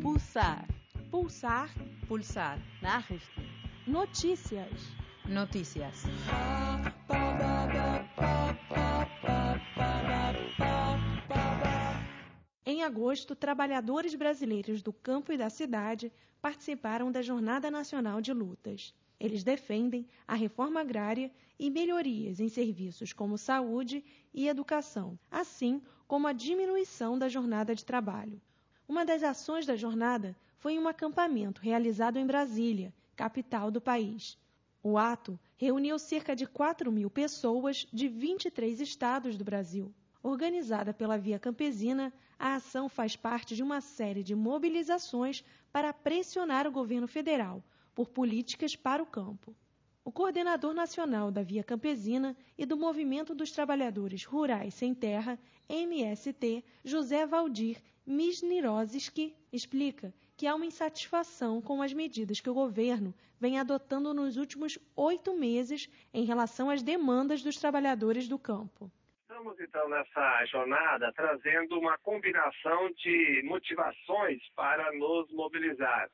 Pulsar. Pulsar. Pulsar. Nachrichten. Notícias. Notícias. Em agosto, trabalhadores brasileiros do campo e da cidade participaram da Jornada Nacional de Lutas. Eles defendem a reforma agrária e melhorias em serviços como saúde e educação, assim como a diminuição da jornada de trabalho. Uma das ações da jornada foi um acampamento realizado em Brasília, capital do país. O ato reuniu cerca de 4 mil pessoas de 23 estados do Brasil. Organizada pela Via Campesina, a ação faz parte de uma série de mobilizações para pressionar o governo federal por políticas para o campo. O coordenador nacional da Via Campesina e do Movimento dos Trabalhadores Rurais Sem Terra, MST, José Valdir Misniroski, explica que há uma insatisfação com as medidas que o governo vem adotando nos últimos oito meses em relação às demandas dos trabalhadores do campo. Estamos então nessa jornada trazendo uma combinação de motivações para nos mobilizar.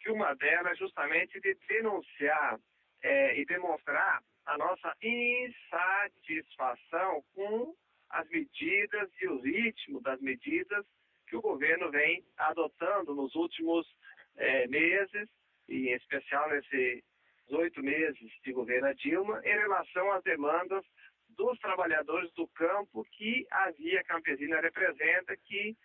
Que uma delas é justamente de denunciar é, e demonstrar a nossa insatisfação com as medidas e o ritmo das medidas que o governo vem adotando nos últimos é, meses, e em especial nesses oito meses de governo Dilma, em relação às demandas dos trabalhadores do campo que a Via Campesina representa, que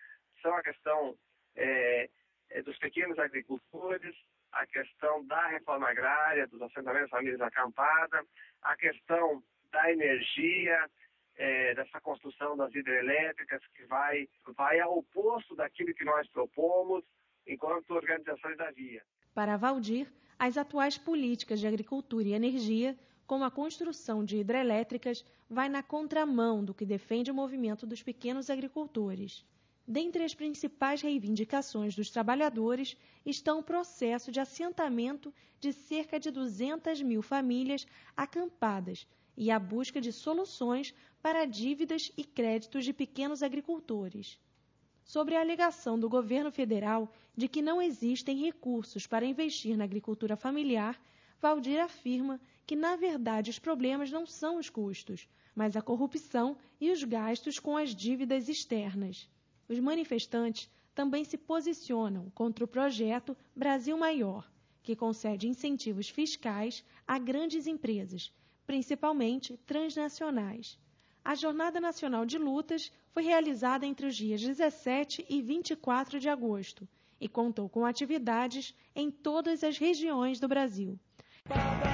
são a questão é, é, dos pequenos agricultores, a questão da reforma agrária, dos assentamentos famílias acampadas, a questão da energia, é, dessa construção das hidrelétricas que vai, vai ao oposto daquilo que nós propomos enquanto organizações da Via. Para Valdir, as atuais políticas de agricultura e energia como a construção de hidrelétricas, vai na contramão do que defende o movimento dos pequenos agricultores. Dentre as principais reivindicações dos trabalhadores estão o processo de assentamento de cerca de 200 mil famílias acampadas e a busca de soluções para dívidas e créditos de pequenos agricultores. Sobre a alegação do governo federal de que não existem recursos para investir na agricultura familiar, Valdir afirma que, na verdade, os problemas não são os custos, mas a corrupção e os gastos com as dívidas externas. Os manifestantes também se posicionam contra o projeto Brasil Maior, que concede incentivos fiscais a grandes empresas, principalmente transnacionais. A Jornada Nacional de Lutas foi realizada entre os dias 17 e 24 de agosto e contou com atividades em todas as regiões do Brasil. Bye-bye.